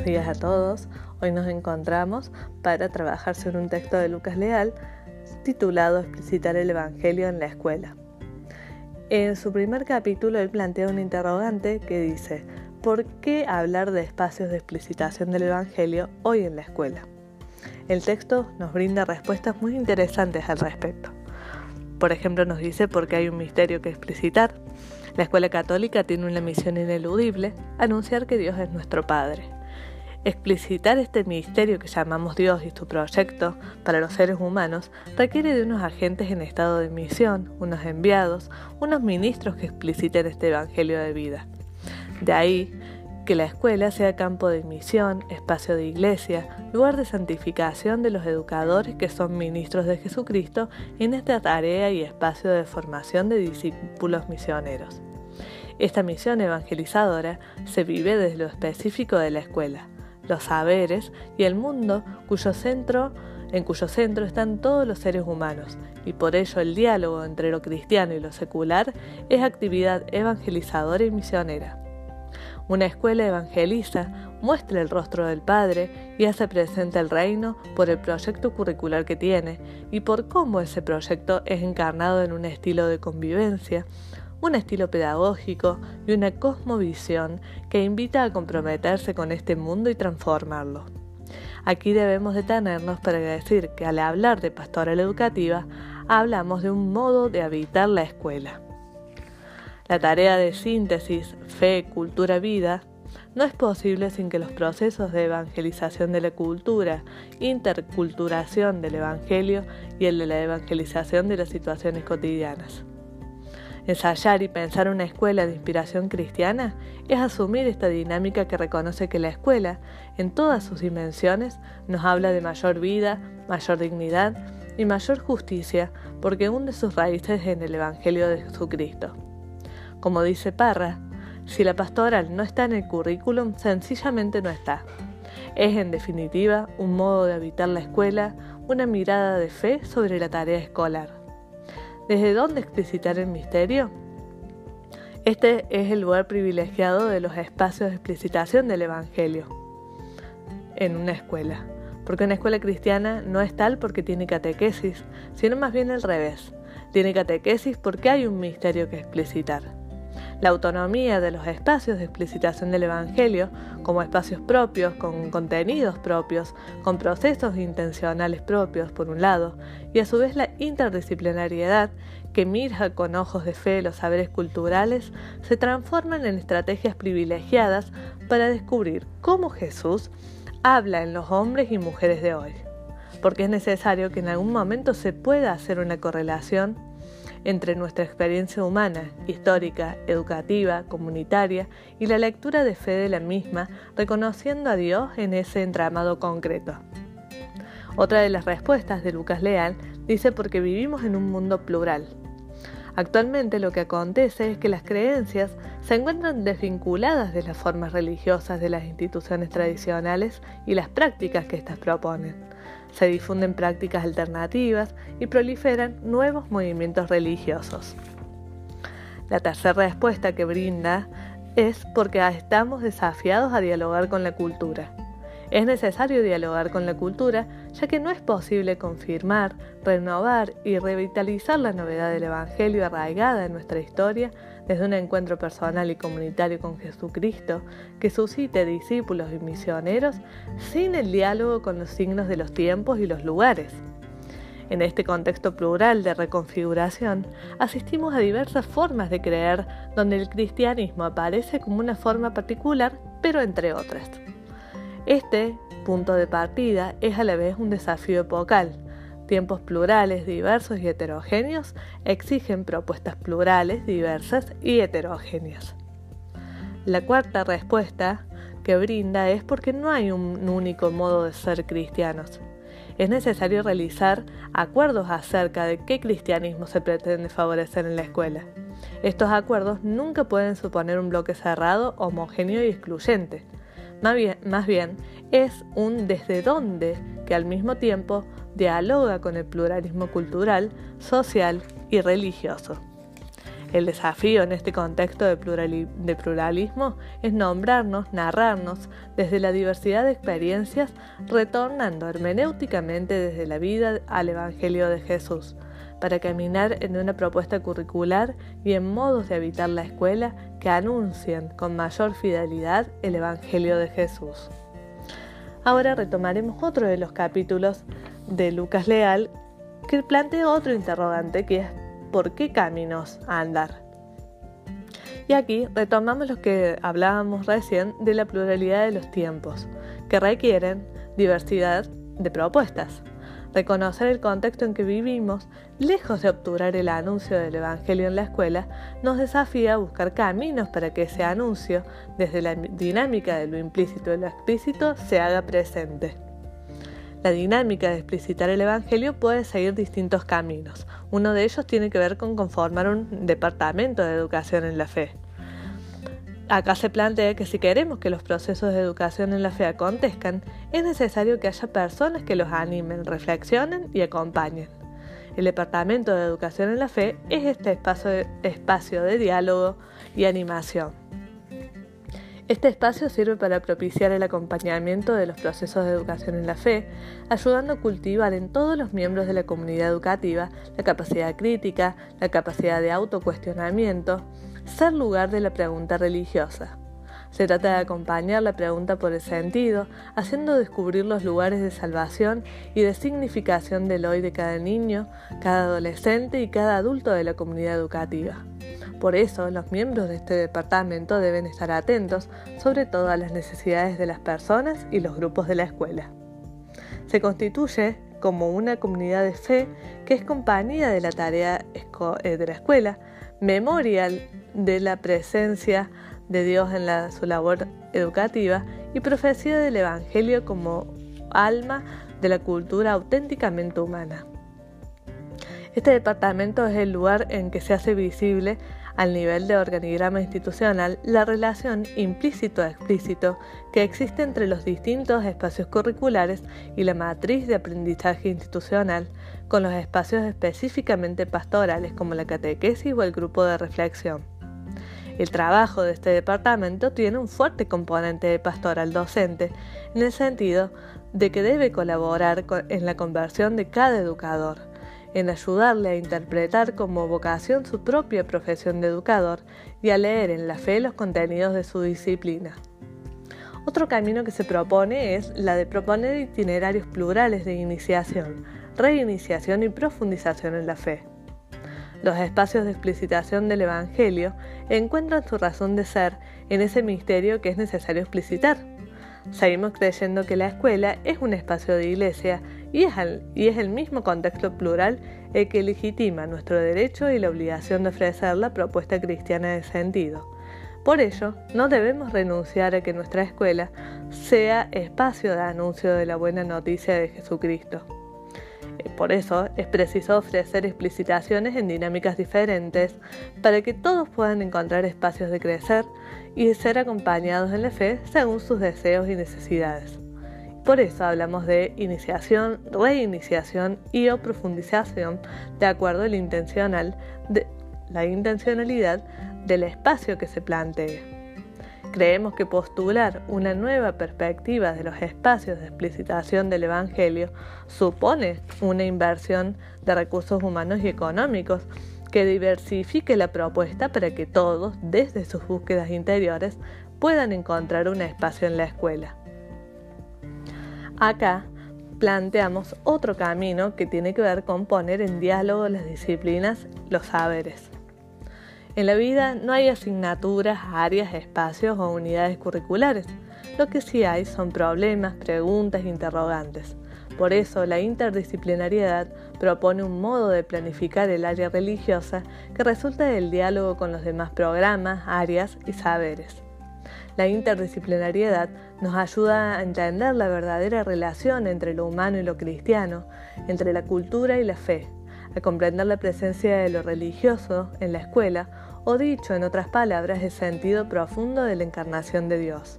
Buenos días a todos. Hoy nos encontramos para trabajar sobre un texto de Lucas Leal titulado Explicitar el Evangelio en la escuela. En su primer capítulo él plantea un interrogante que dice, ¿por qué hablar de espacios de explicitación del Evangelio hoy en la escuela? El texto nos brinda respuestas muy interesantes al respecto. Por ejemplo, nos dice por qué hay un misterio que explicitar. La escuela católica tiene una misión ineludible, anunciar que Dios es nuestro Padre. Explicitar este misterio que llamamos Dios y su proyecto para los seres humanos requiere de unos agentes en estado de misión, unos enviados, unos ministros que expliciten este Evangelio de vida. De ahí que la escuela sea campo de misión, espacio de iglesia, lugar de santificación de los educadores que son ministros de Jesucristo en esta tarea y espacio de formación de discípulos misioneros. Esta misión evangelizadora se vive desde lo específico de la escuela, los saberes y el mundo cuyo centro, en cuyo centro están todos los seres humanos, y por ello el diálogo entre lo cristiano y lo secular es actividad evangelizadora y misionera. Una escuela evangeliza, muestra el rostro del Padre y hace presente el reino por el proyecto curricular que tiene y por cómo ese proyecto es encarnado en un estilo de convivencia, un estilo pedagógico y una cosmovisión que invita a comprometerse con este mundo y transformarlo. Aquí debemos detenernos para decir que al hablar de pastoral educativa hablamos de un modo de habitar la escuela. La tarea de síntesis, fe, cultura, vida no es posible sin que los procesos de evangelización de la cultura, interculturación del Evangelio y el de la evangelización de las situaciones cotidianas. Ensayar y pensar una escuela de inspiración cristiana es asumir esta dinámica que reconoce que la escuela, en todas sus dimensiones, nos habla de mayor vida, mayor dignidad y mayor justicia porque hunde sus raíces en el Evangelio de Jesucristo. Como dice Parra, si la pastoral no está en el currículum, sencillamente no está. Es en definitiva un modo de habitar la escuela, una mirada de fe sobre la tarea escolar. ¿Desde dónde explicitar el misterio? Este es el lugar privilegiado de los espacios de explicitación del Evangelio en una escuela, porque una escuela cristiana no es tal porque tiene catequesis, sino más bien al revés. Tiene catequesis porque hay un misterio que explicitar. La autonomía de los espacios de explicitación del Evangelio como espacios propios, con contenidos propios, con procesos intencionales propios, por un lado, y a su vez la interdisciplinariedad que mira con ojos de fe los saberes culturales, se transforman en estrategias privilegiadas para descubrir cómo Jesús habla en los hombres y mujeres de hoy. Porque es necesario que en algún momento se pueda hacer una correlación entre nuestra experiencia humana, histórica, educativa, comunitaria y la lectura de fe de la misma, reconociendo a Dios en ese entramado concreto. Otra de las respuestas de Lucas Leal dice porque vivimos en un mundo plural. Actualmente lo que acontece es que las creencias se encuentran desvinculadas de las formas religiosas de las instituciones tradicionales y las prácticas que éstas proponen se difunden prácticas alternativas y proliferan nuevos movimientos religiosos. La tercera respuesta que brinda es porque estamos desafiados a dialogar con la cultura. Es necesario dialogar con la cultura ya que no es posible confirmar, renovar y revitalizar la novedad del Evangelio arraigada en nuestra historia desde un encuentro personal y comunitario con Jesucristo que suscite discípulos y misioneros sin el diálogo con los signos de los tiempos y los lugares. En este contexto plural de reconfiguración, asistimos a diversas formas de creer donde el cristianismo aparece como una forma particular, pero entre otras. Este punto de partida es a la vez un desafío epocal. Tiempos plurales, diversos y heterogéneos exigen propuestas plurales, diversas y heterogéneas. La cuarta respuesta que brinda es porque no hay un único modo de ser cristianos. Es necesario realizar acuerdos acerca de qué cristianismo se pretende favorecer en la escuela. Estos acuerdos nunca pueden suponer un bloque cerrado, homogéneo y excluyente. Más bien, es un desde dónde que al mismo tiempo dialoga con el pluralismo cultural, social y religioso. El desafío en este contexto de, pluralismo es nombrarnos, narrarnos desde la diversidad de experiencias, retornando hermenéuticamente desde la vida al Evangelio de Jesús, para caminar en una propuesta curricular y en modos de habitar la escuela que anuncien con mayor fidelidad el Evangelio de Jesús. Ahora retomaremos otro de los capítulos de Lucas Leal que plantea otro interrogante que es por qué caminos andar. Y aquí retomamos lo que hablábamos recién de la pluralidad de los tiempos, que requieren diversidad de propuestas. Reconocer el contexto en que vivimos, lejos de obturar el anuncio del Evangelio en la escuela, nos desafía a buscar caminos para que ese anuncio, desde la dinámica de lo implícito y lo explícito, se haga presente. La dinámica de explicitar el Evangelio puede seguir distintos caminos. Uno de ellos tiene que ver con conformar un departamento de educación en la fe. Acá se plantea que si queremos que los procesos de educación en la fe acontezcan, es necesario que haya personas que los animen, reflexionen y acompañen. El Departamento de Educación en la Fe es este espacio de, espacio de diálogo y animación. Este espacio sirve para propiciar el acompañamiento de los procesos de educación en la fe, ayudando a cultivar en todos los miembros de la comunidad educativa la capacidad crítica, la capacidad de autocuestionamiento, ser lugar de la pregunta religiosa. Se trata de acompañar la pregunta por el sentido, haciendo descubrir los lugares de salvación y de significación del hoy de cada niño, cada adolescente y cada adulto de la comunidad educativa. Por eso, los miembros de este departamento deben estar atentos sobre todo a las necesidades de las personas y los grupos de la escuela. Se constituye como una comunidad de fe que es compañía de la tarea eh, de la escuela, memorial de la presencia de Dios en su labor educativa y profecía del Evangelio como alma de la cultura auténticamente humana. Este departamento es el lugar en que se hace visible al nivel de organigrama institucional la relación implícito-explícito que existe entre los distintos espacios curriculares y la matriz de aprendizaje institucional con los espacios específicamente pastorales como la catequesis o el grupo de reflexión. El trabajo de este departamento tiene un fuerte componente de pastoral docente, en el sentido de que debe colaborar en la conversión de cada educador en ayudarle a interpretar como vocación su propia profesión de educador y a leer en la fe los contenidos de su disciplina. Otro camino que se propone es la de proponer itinerarios plurales de iniciación, reiniciación y profundización en la fe. Los espacios de explicitación del Evangelio encuentran su razón de ser en ese misterio que es necesario explicitar. Seguimos creyendo que la escuela es un espacio de iglesia y es, el, mismo contexto plural el que legitima nuestro derecho y la obligación de ofrecer la propuesta cristiana de sentido. Por ello, no debemos renunciar a que nuestra escuela sea espacio de anuncio de la buena noticia de Jesucristo. Por eso es preciso ofrecer explicitaciones en dinámicas diferentes para que todos puedan encontrar espacios de crecer y ser acompañados en la fe según sus deseos y necesidades. Por eso hablamos de iniciación, reiniciación y o profundización de acuerdo a la, la intencionalidad del espacio que se plantee. Creemos que postular una nueva perspectiva de los espacios de explicitación del Evangelio supone una inversión de recursos humanos y económicos que diversifique la propuesta para que todos, desde sus búsquedas interiores, puedan encontrar un espacio en la escuela. Acá planteamos otro camino que tiene que ver con poner en diálogo las disciplinas, los saberes. En la vida no hay asignaturas, áreas, espacios o unidades curriculares. Lo que sí hay son problemas, preguntas, interrogantes. Por eso la interdisciplinariedad propone un modo de planificar el área religiosa que resulta del diálogo con los demás programas, áreas y saberes. La interdisciplinariedad nos ayuda a entender la verdadera relación entre lo humano y lo cristiano, entre la cultura y la fe, a comprender la presencia de lo religioso en la escuela, o dicho en otras palabras, el sentido profundo de la encarnación de Dios.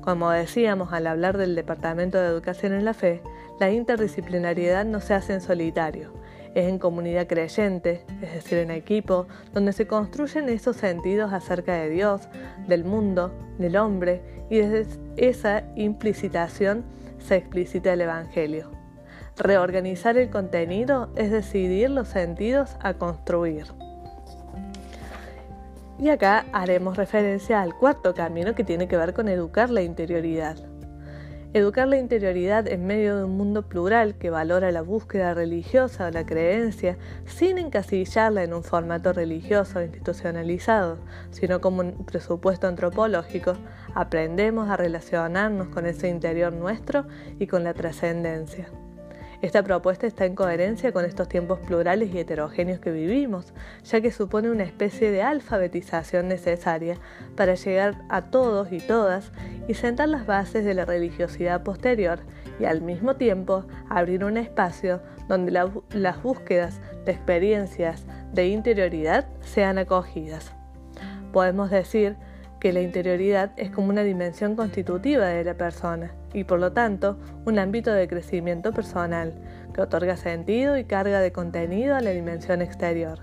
Como decíamos al hablar del Departamento de Educación en la Fe, la interdisciplinariedad no se hace en solitario, Es en comunidad creyente, es decir, en equipo, donde se construyen esos sentidos acerca de Dios, del mundo, del hombre, y desde esa implicitación se explicita el Evangelio. Reorganizar el contenido es decidir los sentidos a construir. Y acá haremos referencia al cuarto camino que tiene que ver con educar la interioridad. Educar la interioridad en medio de un mundo plural que valora la búsqueda religiosa o la creencia sin encasillarla en un formato religioso institucionalizado, sino como un presupuesto antropológico, aprendemos a relacionarnos con ese interior nuestro y con la trascendencia. Esta propuesta está en coherencia con estos tiempos plurales y heterogéneos que vivimos, ya que supone una especie de alfabetización necesaria para llegar a todos y todas y sentar las bases de la religiosidad posterior y al mismo tiempo abrir un espacio donde las búsquedas de experiencias de interioridad sean acogidas. Podemos decir que la interioridad es como una dimensión constitutiva de la persona y por lo tanto un ámbito de crecimiento personal que otorga sentido y carga de contenido a la dimensión exterior.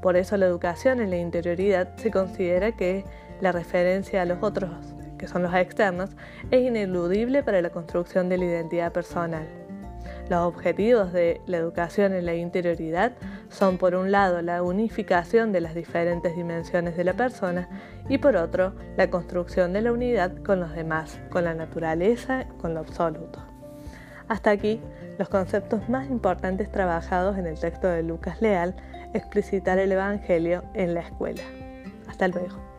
Por eso la educación en la interioridad se considera que la referencia a los otros, que son los externos, es ineludible para la construcción de la identidad personal. Los objetivos de la educación en la interioridad son por un lado la unificación de las diferentes dimensiones de la persona y por otro la construcción de la unidad con los demás, con la naturaleza, con lo absoluto. Hasta aquí los conceptos más importantes trabajados en el texto de Lucas Leal, explicitar el Evangelio en la escuela. Hasta luego.